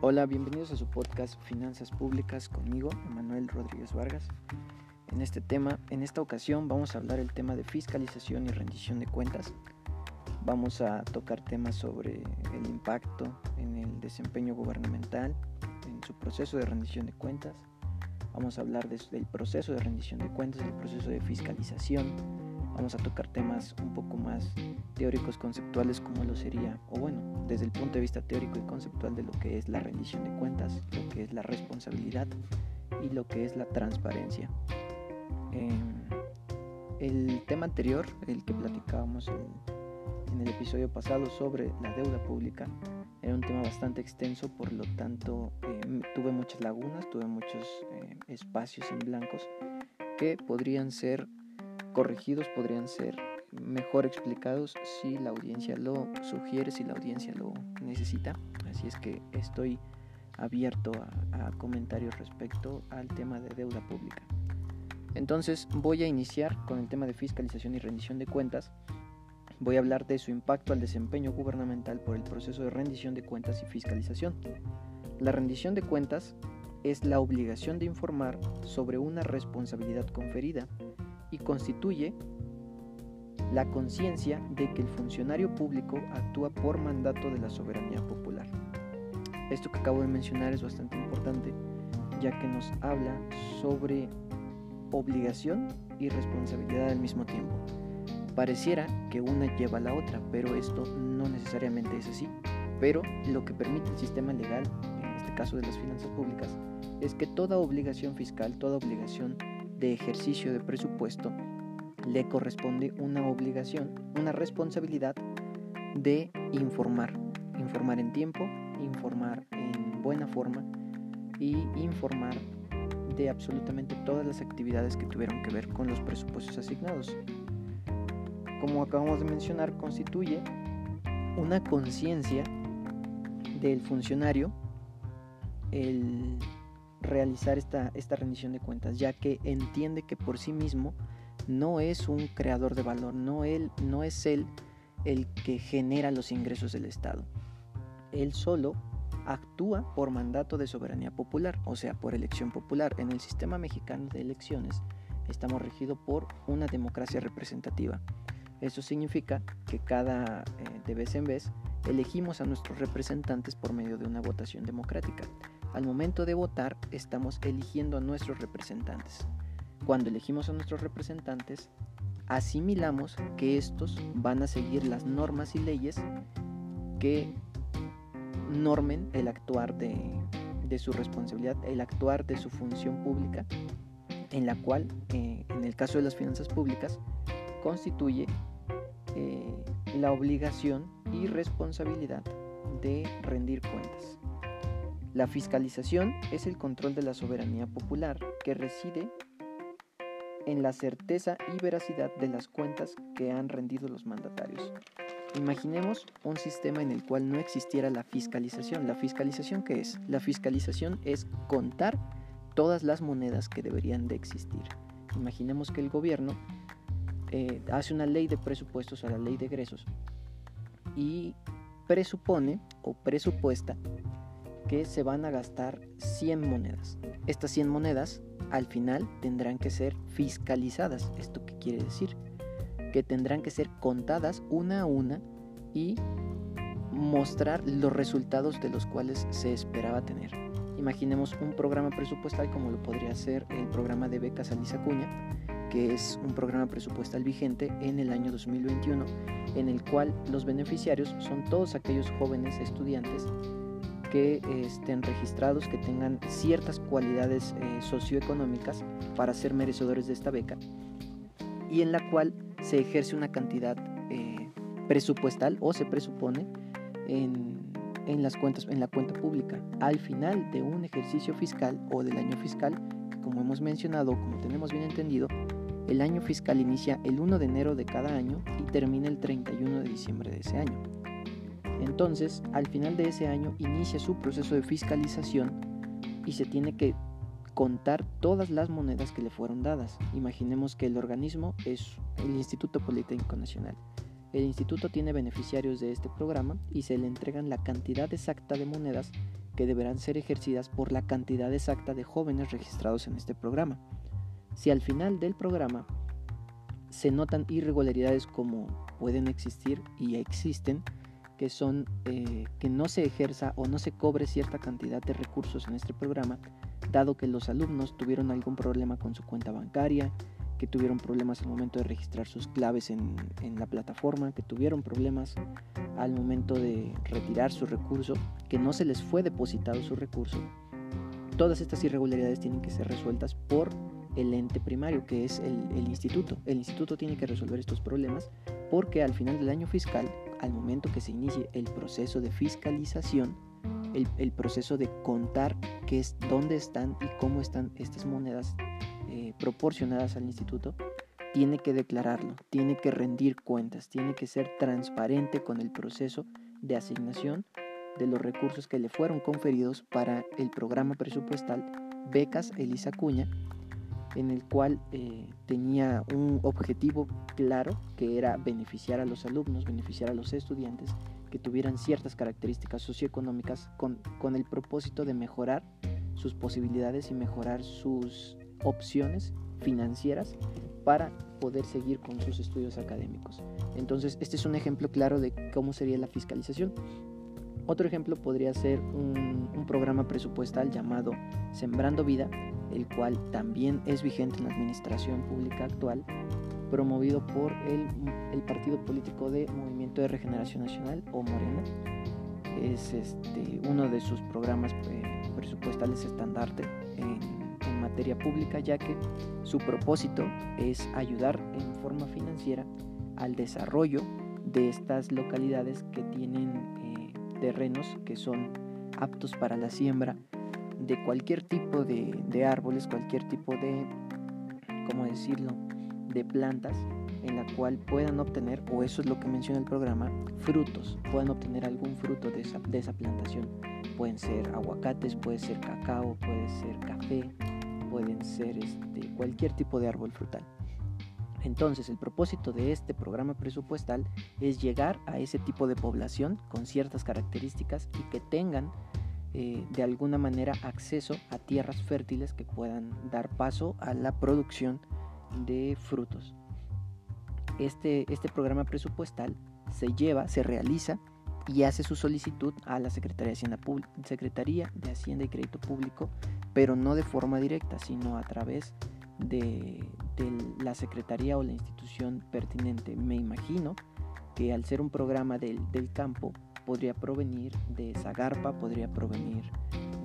Hola, bienvenidos a su podcast Finanzas Públicas conmigo, Emanuel Rodríguez Vargas. En este tema, en esta ocasión vamos a hablar el tema de fiscalización y rendición de cuentas. Vamos a tocar temas sobre el impacto en el desempeño gubernamental, en su proceso de rendición de cuentas. Vamos a hablar del proceso de rendición de cuentas, del proceso de fiscalización. Vamos a tocar temas un poco más teóricos conceptuales como lo sería, o bueno, desde el punto de vista teórico y conceptual de lo que es la rendición de cuentas, lo que es la responsabilidad y lo que es la transparencia. Em, el tema anterior, el que platicábamos en, el episodio pasado sobre la deuda pública, era un tema bastante extenso, por lo tanto em, tuve muchas lagunas, tuve muchos em, espacios en blancos que podrían ser corregidos, podrían ser mejor explicados si la audiencia lo sugiere, si la audiencia lo necesita. Así es que estoy abierto a, comentarios respecto al tema de deuda pública. Entonces voy a iniciar con el tema de fiscalización y rendición de cuentas. Voy a hablar de su impacto al desempeño gubernamental por el proceso de rendición de cuentas y fiscalización. La rendición de cuentas es la obligación de informar sobre una responsabilidad conferida y constituye la conciencia de que el funcionario público actúa por mandato de la soberanía popular. Esto que acabo de mencionar es bastante importante, ya que nos habla sobre obligación y responsabilidad al mismo tiempo. Pareciera que una lleva a la otra, pero esto no necesariamente es así. Pero lo que permite el sistema legal, en este caso de las finanzas públicas, es que toda obligación fiscal, toda obligación de ejercicio de presupuesto, le corresponde una obligación, una responsabilidad de informar, informar en tiempo, informar en buena forma y informar de absolutamente todas las actividades que tuvieron que ver con los presupuestos asignados. Como acabamos de mencionar, constituye una conciencia del funcionario el realizar esta, esta rendición de cuentas, ya que entiende que por sí mismo no es un creador de valor, no, él, no es él el que genera los ingresos del Estado. Él solo actúa por mandato de soberanía popular, o sea, por elección popular. En el sistema mexicano de elecciones estamos regidos por una democracia representativa. Eso significa que cada eh, de vez en vez elegimos a nuestros representantes por medio de una votación democrática. Al momento de votar estamos eligiendo a nuestros representantes. Cuando elegimos a nuestros representantes, asimilamos que estos van a seguir las normas y leyes que normen el actuar de, su responsabilidad, el actuar de su función pública, en la cual, eh, en el caso de las finanzas públicas, constituye eh, la obligación y responsabilidad de rendir cuentas. La fiscalización es el control de la soberanía popular que reside en la certeza y veracidad de las cuentas que han rendido los mandatarios. Imaginemos un sistema en el cual no existiera la fiscalización. ¿La fiscalización qué es? La fiscalización es contar todas las monedas que deberían de existir. Imaginemos que el gobierno eh, hace una ley de presupuestos o la ley de egresos y presupone o presupuesta que se van a gastar 100 monedas. Estas 100 monedas al final tendrán que ser fiscalizadas. ¿Esto qué quiere decir? Que tendrán que ser contadas una a una y mostrar los resultados de los cuales se esperaba tener. Imaginemos un programa presupuestal como lo podría ser el programa de becas Alisa Cuña, que es un programa presupuestal vigente en el año 2021, en el cual los beneficiarios son todos aquellos jóvenes estudiantes que estén registrados, que tengan ciertas cualidades eh, socioeconómicas para ser merecedores de esta beca y en la cual se ejerce una cantidad eh, presupuestal o se presupone en, en, las cuentas, en la cuenta pública al final de un ejercicio fiscal o del año fiscal, que como hemos mencionado, como tenemos bien entendido, el año fiscal inicia el 1 de enero de cada año y termina el 31 de diciembre de ese año. Entonces, al final de ese año inicia su proceso de fiscalización y se tiene que contar todas las monedas que le fueron dadas. Imaginemos que el organismo es el Instituto Politécnico Nacional. El instituto tiene beneficiarios de este programa y se le entregan la cantidad exacta de monedas que deberán ser ejercidas por la cantidad exacta de jóvenes registrados en este programa. Si al final del programa se notan irregularidades como pueden existir y existen, que son eh, que no se ejerza o no se cobre cierta cantidad de recursos en este programa, dado que los alumnos tuvieron algún problema con su cuenta bancaria, que tuvieron problemas al momento de registrar sus claves en, la plataforma, que tuvieron problemas al momento de retirar su recurso, que no se les fue depositado su recurso. Todas estas irregularidades tienen que ser resueltas por el ente primario, que es el, instituto. El instituto tiene que resolver estos problemas porque al final del año fiscal, al momento que se inicie el proceso de fiscalización, el, proceso de contar qué es, dónde están y cómo están estas monedas eh, proporcionadas al instituto, tiene que declararlo, tiene que rendir cuentas, tiene que ser transparente con el proceso de asignación de los recursos que le fueron conferidos para el programa presupuestal Becas Elisa Cuña, en el cual eh, tenía un objetivo claro que era beneficiar a los alumnos, beneficiar a los estudiantes que tuvieran ciertas características socioeconómicas con, con el propósito de mejorar sus posibilidades y mejorar sus opciones financieras para poder seguir con sus estudios académicos. Entonces, este es un ejemplo claro de cómo sería la fiscalización. Otro ejemplo podría ser un, programa presupuestal llamado Sembrando Vida, el cual también es vigente en la administración pública actual, promovido por el, Partido Político de Movimiento de Regeneración Nacional o Morena. Es este, uno de sus programas eh, presupuestales estandarte en materia pública, ya que su propósito es ayudar en forma financiera al desarrollo de estas localidades que tienen terrenos que son aptos para la siembra de cualquier tipo de, árboles, cualquier tipo de, ¿cómo decirlo?, de plantas en la cual puedan obtener, o eso es lo que menciona el programa, frutos, puedan obtener algún fruto de esa, de esa plantación. Pueden ser aguacates, puede ser cacao, puede ser café, pueden ser este, cualquier tipo de árbol frutal. Entonces, el propósito de este programa presupuestal es llegar a ese tipo de población con ciertas características y que tengan eh, de alguna manera acceso a tierras fértiles que puedan dar paso a la producción de frutos. Este, este programa presupuestal se lleva, se realiza y hace su solicitud a la Secretaría de Hacienda, Secretaría de Hacienda y Crédito Público pero no de forma directa, sino a través de, la secretaría o la institución pertinente. Me imagino que al ser un programa del, campo podría provenir de Zagarpa, podría provenir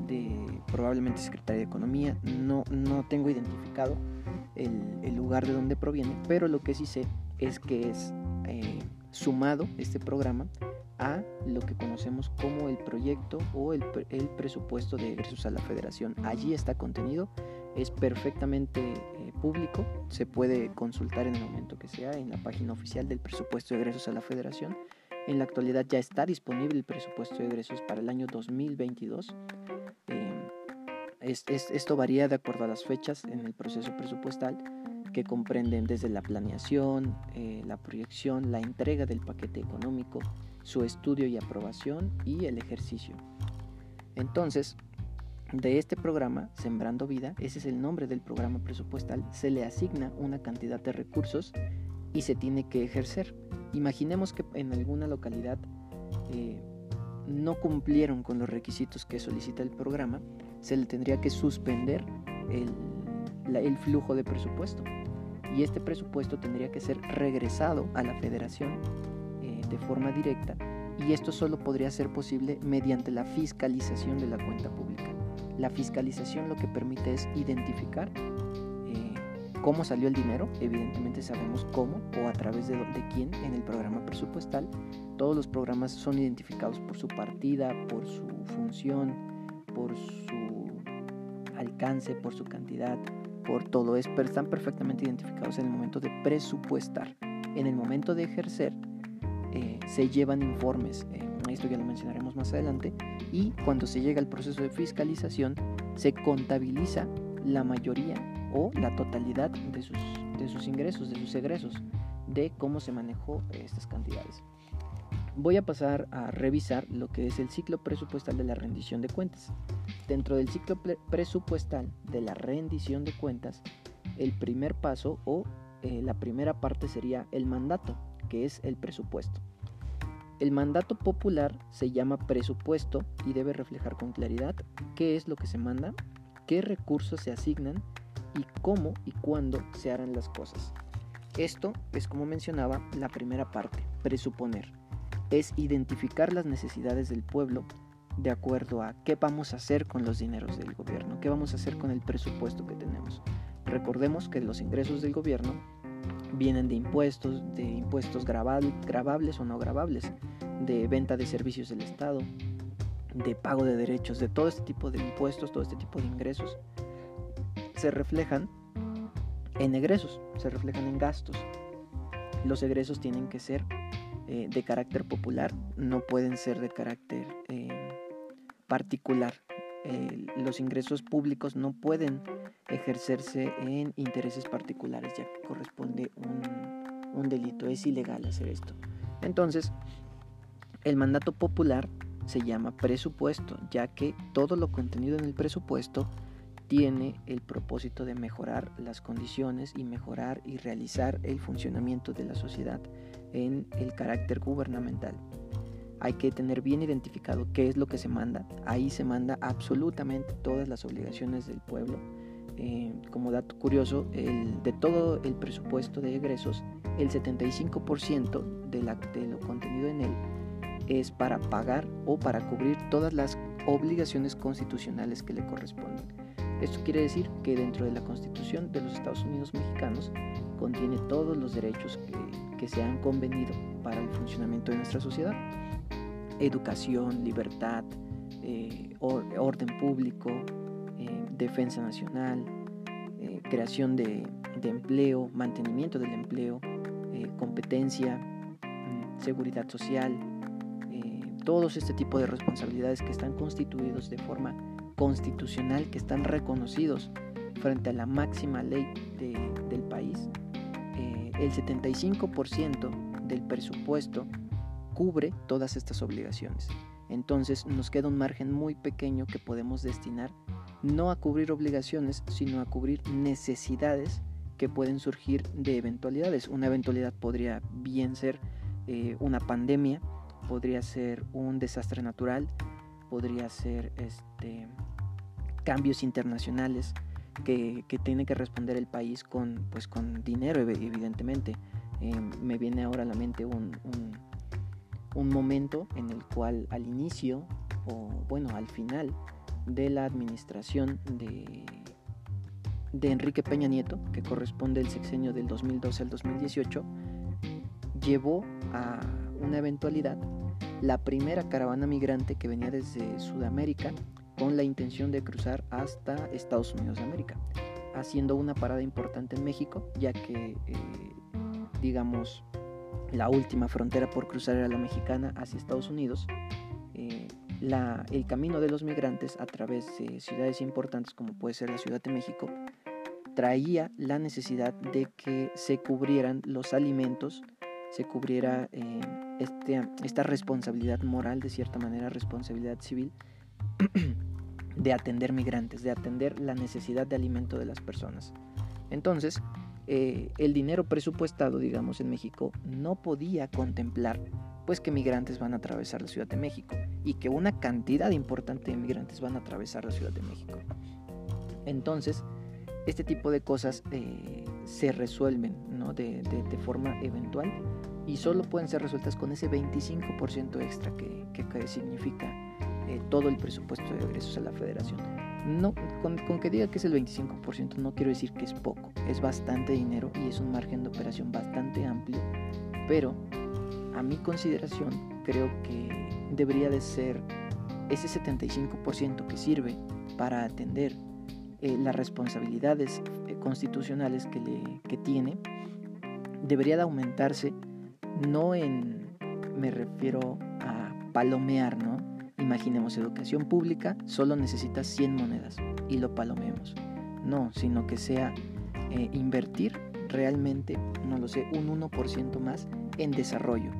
de probablemente Secretaría de Economía, no, no tengo identificado el, lugar de donde proviene, pero lo que sí sé es que es eh, sumado este programa a lo que conocemos como el proyecto o el, presupuesto de egresos a la federación. Allí está contenido, es perfectamente eh, público, se puede consultar en el momento que sea en la página oficial del presupuesto de egresos a la federación. En la actualidad ya está disponible el presupuesto de egresos para el año 2022. Eh, esto varía de acuerdo a las fechas en el proceso presupuestal que comprenden desde la planeación, eh, la proyección, la entrega del paquete económico, su estudio y aprobación y el ejercicio. Entonces, de este programa, Sembrando Vida, ese es el nombre del programa presupuestal, se le asigna una cantidad de recursos y se tiene que ejercer. Imaginemos que en alguna localidad eh, no cumplieron con los requisitos que solicita el programa, se le tendría que suspender el, el flujo de presupuesto y este presupuesto tendría que ser regresado a la federación de forma directa y esto solo podría ser posible mediante la fiscalización de la cuenta pública. La fiscalización lo que permite es identificar eh, cómo salió el dinero, evidentemente sabemos cómo o a través de, quién en el programa presupuestal. Todos los programas son identificados por su partida, por su función, por su alcance, por su cantidad, por todo. Es, pero están perfectamente identificados en el momento de presupuestar. En el momento de ejercer, eh, se llevan informes, eh, esto ya lo mencionaremos más adelante, y cuando se llega al proceso de fiscalización se contabiliza la mayoría o la totalidad de sus, de sus ingresos, de sus egresos, de cómo se manejó estas cantidades. voy a pasar a revisar lo que es el ciclo presupuestal de la rendición de cuentas. Dentro del ciclo presupuestal de la rendición de cuentas, el primer paso o eh, la primera parte sería el mandato, que es el presupuesto. El mandato popular se llama presupuesto y debe reflejar con claridad qué es lo que se manda, qué recursos se asignan y cómo y cuándo se harán las cosas. Esto es como mencionaba la primera parte, presuponer es identificar las necesidades del pueblo de acuerdo a qué vamos a hacer con los dineros del gobierno, qué vamos a hacer con el presupuesto que tenemos. Recordemos que los ingresos del gobierno vienen de impuestos, de impuestos grabables o no grabables, de venta de servicios del Estado, de pago de derechos, de todo este tipo de impuestos, todo este tipo de ingresos, se reflejan en egresos, se reflejan en gastos. Los egresos tienen que ser eh, de carácter popular, no pueden ser de carácter eh, particular. Los ingresos públicos no pueden ejercerse en intereses particulares, ya que corresponde un, un delito, es ilegal hacer esto. Entonces, el mandato popular se llama presupuesto, ya que todo lo contenido en el presupuesto tiene el propósito de mejorar las condiciones y mejorar y realizar el funcionamiento de la sociedad en el carácter gubernamental. Hay que tener bien identificado qué es lo que se manda. Ahí se manda absolutamente todas las obligaciones del pueblo. Eh, como dato curioso, de todo el presupuesto de egresos, el 75% de, de lo contenido en él es para pagar o para cubrir todas las obligaciones constitucionales que le corresponden. Esto quiere decir que dentro de la Constitución de los Estados Unidos mexicanos contiene todos los derechos que, se han convenido para el funcionamiento de nuestra sociedad. Educación, libertad, eh, orden público, eh, defensa nacional, eh, creación de, empleo, mantenimiento del empleo, competencia, mm, seguridad social, todos este tipo de responsabilidades que están constituidos de forma constitucional, que están reconocidos frente a la máxima ley del país el 75% del presupuesto cubre todas estas obligaciones. Entonces nos queda un margen muy pequeño que podemos destinar no a cubrir obligaciones, sino a cubrir necesidades que pueden surgir de eventualidades. Una eventualidad podría bien ser eh, una pandemia, podría ser un desastre natural, podría ser este, cambios internacionales, que, tiene que responder el país con, pues, con dinero, evidentemente. Eh, me viene ahora a la mente un, un, momento en el cual al inicio, o bueno, al final de la administración de, de Enrique Peña Nieto, que corresponde el sexenio del 2012 al 2018, llevó a una eventualidad la primera caravana migrante que venía desde Sudamérica con la intención de cruzar hasta Estados Unidos de América, haciendo una parada importante en México, ya que, eh, digamos, la última frontera por cruzar era la mexicana hacia Estados Unidos. Eh, el camino de los migrantes a través de ciudades importantes como puede ser la Ciudad de México traía la necesidad de que se cubrieran los alimentos, se cubriera eh, este, esta responsabilidad moral, de cierta manera responsabilidad civil, de atender migrantes, de atender la necesidad de alimento de las personas. Entonces, eh, el dinero presupuestado, digamos, en México no podía contemplar pues que migrantes van a atravesar la Ciudad de México y que una cantidad importante de migrantes van a atravesar la Ciudad de México. Entonces, este tipo de cosas eh, se resuelven ¿no? de, forma eventual y solo pueden ser resueltas con ese 25% extra que, que significa eh, todo el presupuesto de egresos a la federación. No, con, que diga que es el 25% no quiero decir que es poco, es bastante dinero y es un margen de operación bastante amplio, pero a mi consideración creo que debería de ser ese 75% que sirve para atender eh, las responsabilidades eh, constitucionales que, le, que tiene, debería de aumentarse no en, me refiero a palomear, ¿no? Imaginemos educación pública, solo necesita 100 monedas y lo palomeemos. No, sino que sea eh, invertir realmente, no lo sé, un 1% más en desarrollo.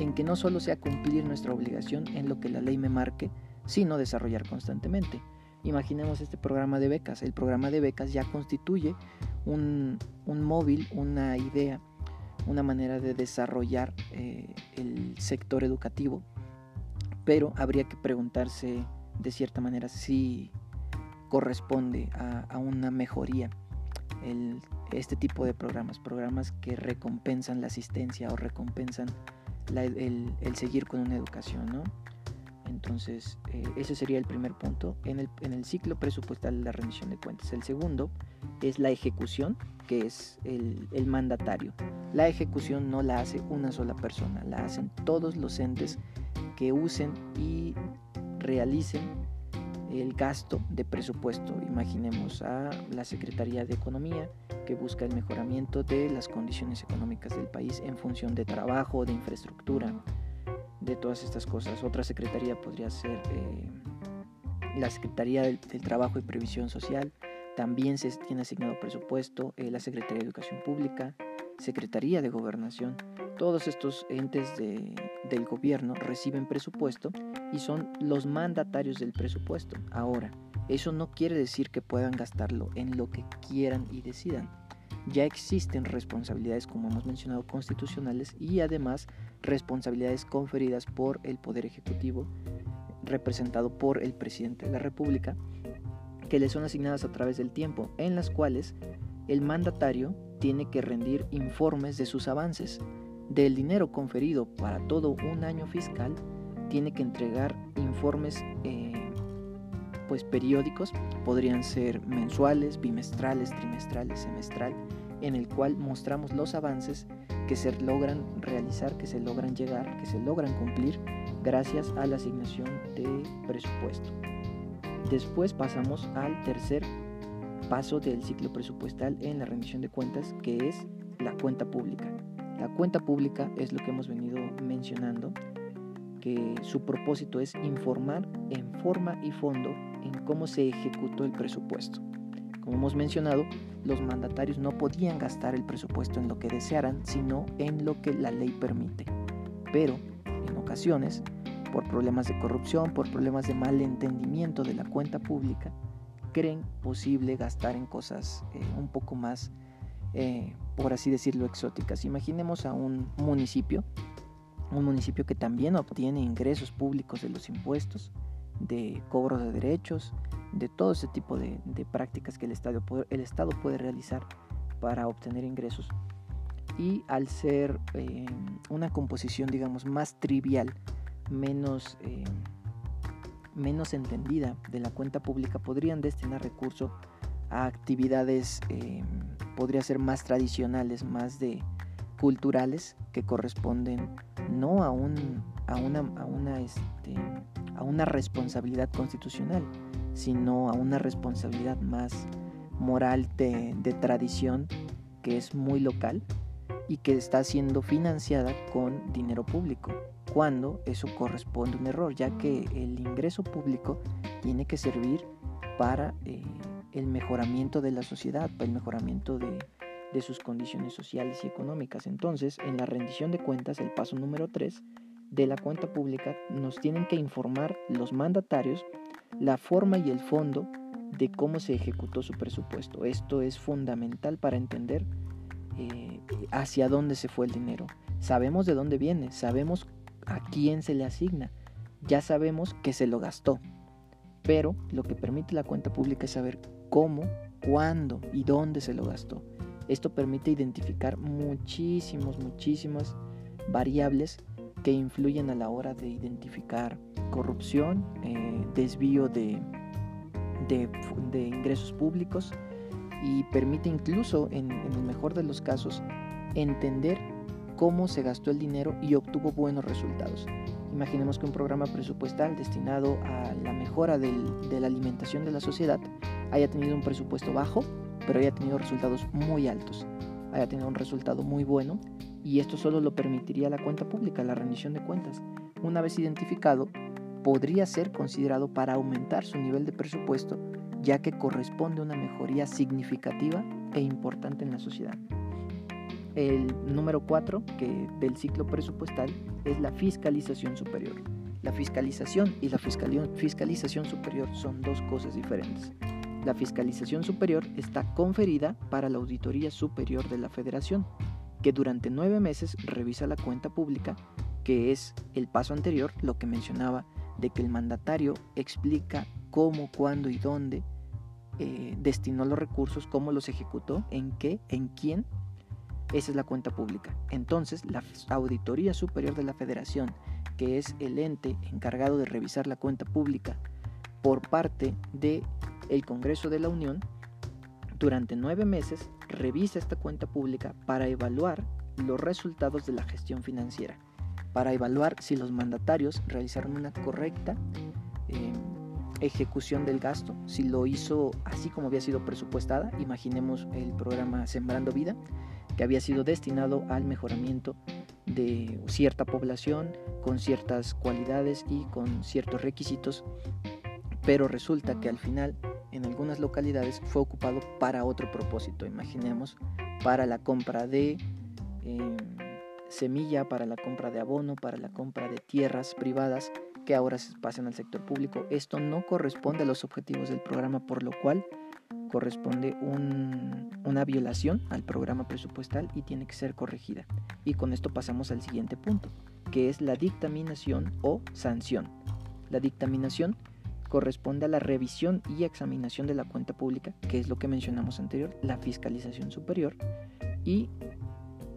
en que no solo sea cumplir nuestra obligación en lo que la ley me marque, sino desarrollar constantemente. Imaginemos este programa de becas. El programa de becas ya constituye un, móvil, una idea, una manera de desarrollar eh, el sector educativo, pero habría que preguntarse de cierta manera si corresponde a, una mejoría este tipo de programas, programas que recompensan la asistencia o recompensan el, seguir con una educación, ¿no? Entonces, eh, ese sería el primer punto en el, en el ciclo presupuestal de la rendición de cuentas. El segundo es la ejecución, que es el, el, mandatario. La ejecución no la hace una sola persona, la hacen todos los entes que usen y realicen el gasto de presupuesto. Imaginemos a la Secretaría de Economía que busca el mejoramiento de las condiciones económicas del país en función de trabajo, de infraestructura, de todas estas cosas. Otra secretaría podría ser eh, la Secretaría del, Trabajo y Previsión Social. También se tiene asignado presupuesto eh, la Secretaría de Educación Pública, Secretaría de Gobernación. Todos estos entes del gobierno reciben presupuesto y son los mandatarios del presupuesto. Ahora, eso no quiere decir que puedan gastarlo en lo que quieran y decidan. Ya existen responsabilidades, como hemos mencionado, constitucionales y además responsabilidades conferidas por el Poder Ejecutivo, representado por el Presidente de la República, que le son asignadas a través del tiempo, en las cuales el mandatario tiene que rendir informes de sus avances. Del dinero conferido para todo un año fiscal, tiene que entregar informes eh, pues periódicos, podrían ser mensuales, bimestrales, trimestrales, semestral, en el cual mostramos los avances que se logran realizar, que se logran llegar, que se logran cumplir gracias a la asignación de presupuesto. Después pasamos al tercer paso del ciclo presupuestal en la rendición de cuentas, que es la cuenta pública. La cuenta pública es lo que hemos venido mencionando, que su propósito es informar en forma y fondo en cómo se ejecutó el presupuesto. Como hemos mencionado, los mandatarios no podían gastar el presupuesto en lo que desearan, sino en lo que la ley permite. Pero, en ocasiones, por problemas de corrupción, por problemas de malentendimiento de la cuenta pública, creen posible gastar en cosas eh, un poco más, eh, por así decirlo, exóticas. Imaginemos a un municipio, un municipio que también obtiene ingresos públicos de los impuestos, de cobro de derechos, de todo ese tipo de, prácticas que el Estado, el Estado puede realizar para obtener ingresos. Y al ser eh, una composición, digamos, más trivial, menos, eh, menos entendida de la cuenta pública, podrían destinar recursos a actividades, eh, podría ser más tradicionales, más de culturales, que corresponden no a, un, a una, a una este, a una responsabilidad constitucional, sino a una responsabilidad más moral de, tradición que es muy local y que está siendo financiada con dinero público, cuando eso corresponde a un error, ya que el ingreso público tiene que servir para eh, el mejoramiento de la sociedad, para el mejoramiento de, de sus condiciones sociales y económicas. Entonces, en la rendición de cuentas, el paso número 3 de la cuenta pública nos tienen que informar los mandatarios la forma y el fondo de cómo se ejecutó su presupuesto. Esto es fundamental para entender eh, hacia dónde se fue el dinero. Sabemos de dónde viene, sabemos a quién se le asigna, ya sabemos que se lo gastó. Pero lo que permite la cuenta pública es saber cómo, cuándo y dónde se lo gastó. Esto permite identificar muchísimos, muchísimas variables que influyen a la hora de identificar corrupción, eh, desvío de, de, ingresos públicos y permite incluso, en, en el mejor de los casos, entender cómo se gastó el dinero y obtuvo buenos resultados. Imaginemos que un programa presupuestal destinado a la mejora de la alimentación de la sociedad haya tenido un presupuesto bajo, pero haya tenido resultados muy altos, haya tenido un resultado muy bueno y esto solo lo permitiría la cuenta pública, la rendición de cuentas. Una vez identificado, podría ser considerado para aumentar su nivel de presupuesto, ya que corresponde a una mejoría significativa e importante en la sociedad. el número 4 que del ciclo presupuestal es la fiscalización superior. La fiscalización y la fiscalización superior son dos cosas diferentes. La fiscalización superior está conferida para la Auditoría Superior de la Federación, que durante nueve meses revisa la cuenta pública, que es el paso anterior, lo que mencionaba, de que el mandatario explica cómo, cuándo y dónde eh, destinó los recursos, cómo los ejecutó, en qué, en quién. Esa es la cuenta pública. Entonces, la Auditoría Superior de la Federación, que es el ente encargado de revisar la cuenta pública por parte del el Congreso de la Unión, durante nueve meses revisa esta cuenta pública para evaluar los resultados de la gestión financiera, para evaluar si los mandatarios realizaron una correcta eh, ejecución del gasto, si lo hizo así como había sido presupuestada, imaginemos el programa Sembrando Vida, que había sido destinado al mejoramiento de cierta población con ciertas cualidades y con ciertos requisitos, pero resulta que al final en algunas localidades fue ocupado para otro propósito, imaginemos, para la compra de em, semilla, para la compra de abono, para la compra de tierras privadas que ahora se pasan al sector público. Esto no corresponde a los objetivos del programa, por lo cual corresponde una violación al programa presupuestal y tiene que ser corregida. Y con esto pasamos al siguiente punto, que es la dictaminación o sanción. La dictaminación corresponde a la revisión y examinación de la cuenta pública, que es lo que mencionamos anterior, la fiscalización superior, y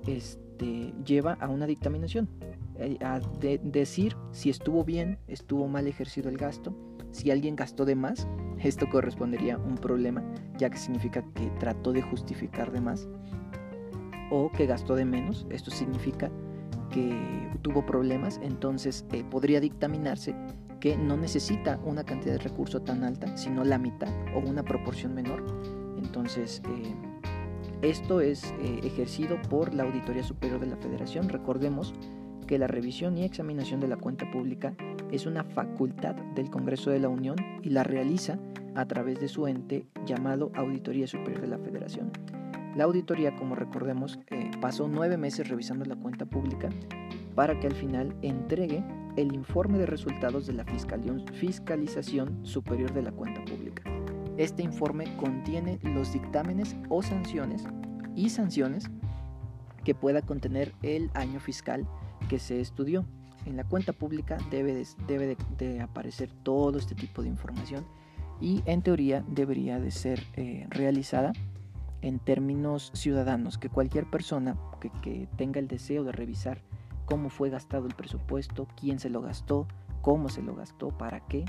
este, lleva a una dictaminación, eh, a decir si estuvo bien, estuvo mal ejercido el gasto, si alguien gastó de más, esto correspondería a un problema, ya que significa que trató de justificar de más, o que gastó de menos, esto significa que tuvo problemas, entonces eh, podría dictaminarse que no necesita una cantidad de recursos tan alta, sino la mitad o una proporción menor. Entonces, eh, esto es ejercido por la Auditoría Superior de la Federación. Recordemos que la revisión y examinación de la cuenta pública es una facultad del Congreso de la Unión y la realiza a través de su ente llamado Auditoría Superior de la Federación. La auditoría, como recordemos, eh, pasó nueve meses revisando la cuenta pública para que al final entregue el informe de resultados de la fiscalización superior de la cuenta pública. Este informe contiene los dictámenes o sanciones y sanciones que pueda contener el año fiscal que se estudió. En la cuenta pública debe, de, debe de, aparecer todo este tipo de información y en teoría debería de ser eh, realizada en términos ciudadanos, que cualquier persona que tenga el deseo de revisar cómo fue gastado el presupuesto, quién se lo gastó, cómo se lo gastó, para qué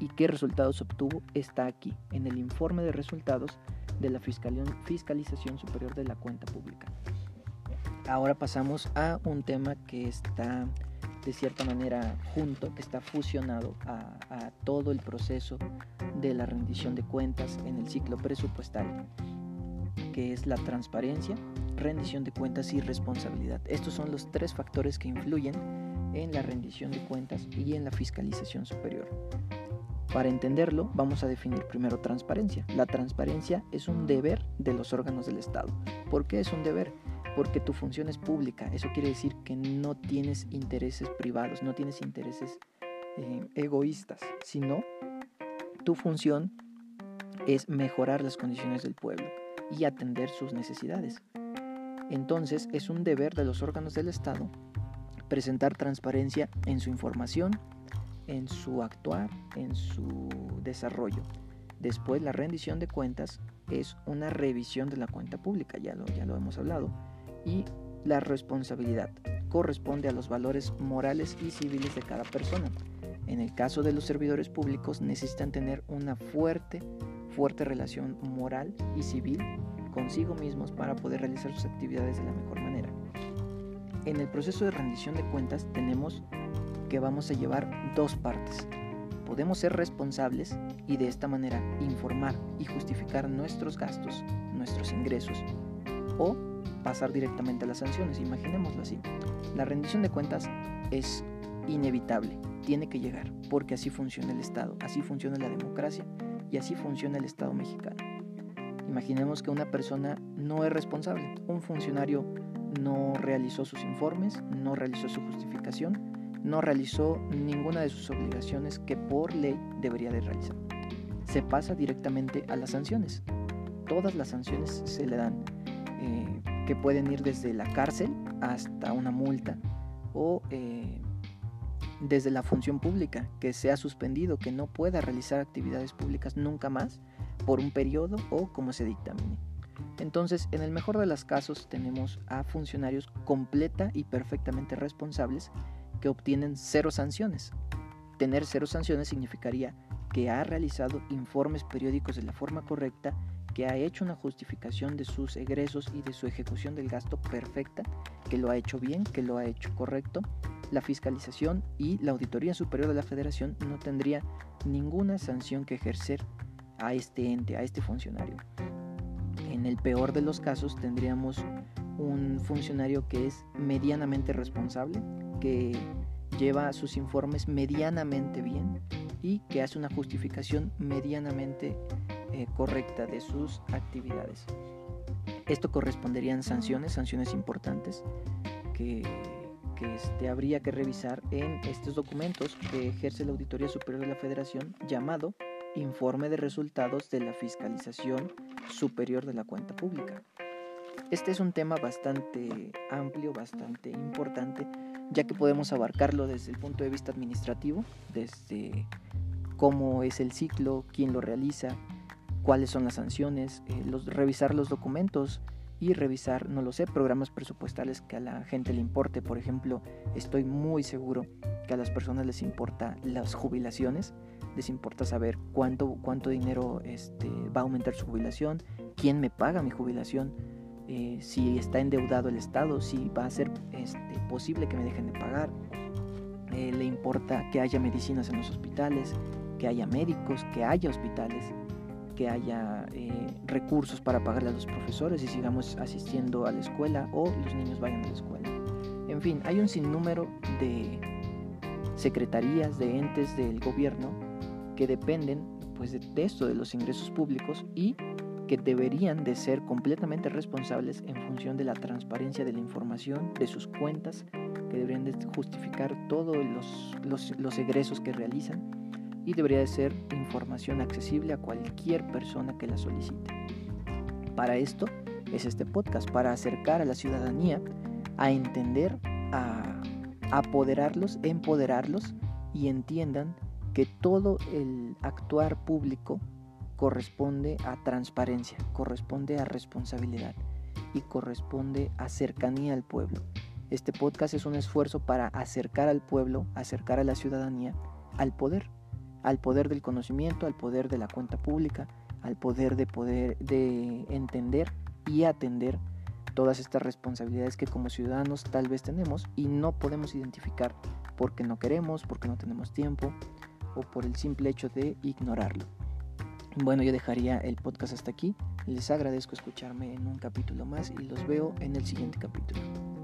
y qué resultados obtuvo, está aquí, en el informe de resultados de la Fiscalización Superior de la Cuenta Pública. Ahora pasamos a un tema que está de cierta manera junto, que está fusionado a, todo el proceso de la rendición de cuentas en el ciclo presupuestal, que es la transparencia, rendición de cuentas y responsabilidad. Estos son los tres factores que influyen en la rendición de cuentas y en la fiscalización superior. Para entenderlo, vamos a definir primero transparencia. La transparencia es un deber de los órganos del Estado. ¿Por qué es un deber? porque tu función es pública. Eso quiere decir que no tienes intereses privados, no tienes intereses eh, egoístas, sino tu función es mejorar las condiciones del pueblo y atender sus necesidades. Entonces es un deber de los órganos del Estado presentar transparencia en su información, en su actuar, en su desarrollo. Después la rendición de cuentas es una revisión de la cuenta pública, ya lo, ya lo hemos hablado y la responsabilidad corresponde a los valores morales y civiles de cada persona. En el caso de los servidores públicos necesitan tener una fuerte, fuerte relación moral y civil consigo mismos para poder realizar sus actividades de la mejor manera. En el proceso de rendición de cuentas tenemos que vamos a llevar dos partes. Podemos ser responsables y de esta manera informar y justificar nuestros gastos, nuestros ingresos, o pasar directamente a las sanciones, imaginémoslo así. La rendición de cuentas es inevitable, tiene que llegar, porque así funciona el Estado, así funciona la democracia y así funciona el Estado mexicano. Imaginemos que una persona no es responsable, un funcionario no realizó sus informes, no realizó su justificación, no realizó ninguna de sus obligaciones que por ley debería de realizar. Se pasa directamente a las sanciones. Todas las sanciones se le dan, eh, que pueden ir desde la cárcel hasta una multa o eh, desde la función pública, que sea suspendido, que no pueda realizar actividades públicas nunca más por un periodo o como se dictamine. Entonces, en el mejor de los casos tenemos a funcionarios completa y perfectamente responsables que obtienen cero sanciones. Tener cero sanciones significaría que ha realizado informes periódicos de la forma correcta, que ha hecho una justificación de sus egresos y de su ejecución del gasto perfecta, que lo ha hecho bien, que lo ha hecho correcto. La fiscalización y la Auditoría Superior de la Federación no tendría ninguna sanción que ejercer a este ente, a este funcionario. En el peor de los casos tendríamos un funcionario que es medianamente responsable, que lleva sus informes medianamente bien y que hace una justificación medianamente eh, correcta de sus actividades. Esto corresponderían sanciones, sanciones importantes que, que este, habría que revisar en estos documentos que ejerce la Auditoría Superior de la Federación llamado Informe de Resultados de la Fiscalización Superior de la Cuenta Pública. Este es un tema bastante amplio, bastante importante, ya que podemos abarcarlo desde el punto de vista administrativo, desde cómo es el ciclo, quién lo realiza, cuáles son las sanciones, eh, los, revisar los documentos y revisar, no lo sé, programas presupuestales que a la gente le importe. Por ejemplo, estoy muy seguro que a las personas les importa las jubilaciones les importa saber cuánto, cuánto dinero este, va a aumentar su jubilación, quién me paga mi jubilación, eh, si está endeudado el Estado, si va a ser este, posible que me dejen de pagar. Eh, le importa que haya medicinas en los hospitales, que haya médicos, que haya hospitales, que haya eh, recursos para pagarle a los profesores y sigamos asistiendo a la escuela o los niños vayan a la escuela. En fin, hay un sinnúmero de secretarías, de entes del gobierno que dependen pues de esto de los ingresos públicos y que deberían de ser completamente responsables en función de la transparencia de la información, de sus cuentas, que deberían de justificar todos los, los, los egresos que realizan y debería de ser información accesible a cualquier persona que la solicite. Para esto es este podcast, para acercar a la ciudadanía a entender, a apoderarlos, empoderarlos y entiendan que todo el actuar público corresponde a transparencia, corresponde a responsabilidad y corresponde a cercanía al pueblo. Este podcast es un esfuerzo para acercar al pueblo, acercar a la ciudadanía al poder, al poder del conocimiento, al poder de la cuenta pública, al poder de poder de entender y atender todas estas responsabilidades que como ciudadanos tal vez tenemos y no podemos identificar porque no queremos, porque no tenemos tiempo, o por el simple hecho de ignorarlo. Bueno, yo dejaría el podcast hasta aquí. Les agradezco escucharme en un capítulo más y los veo en el siguiente capítulo.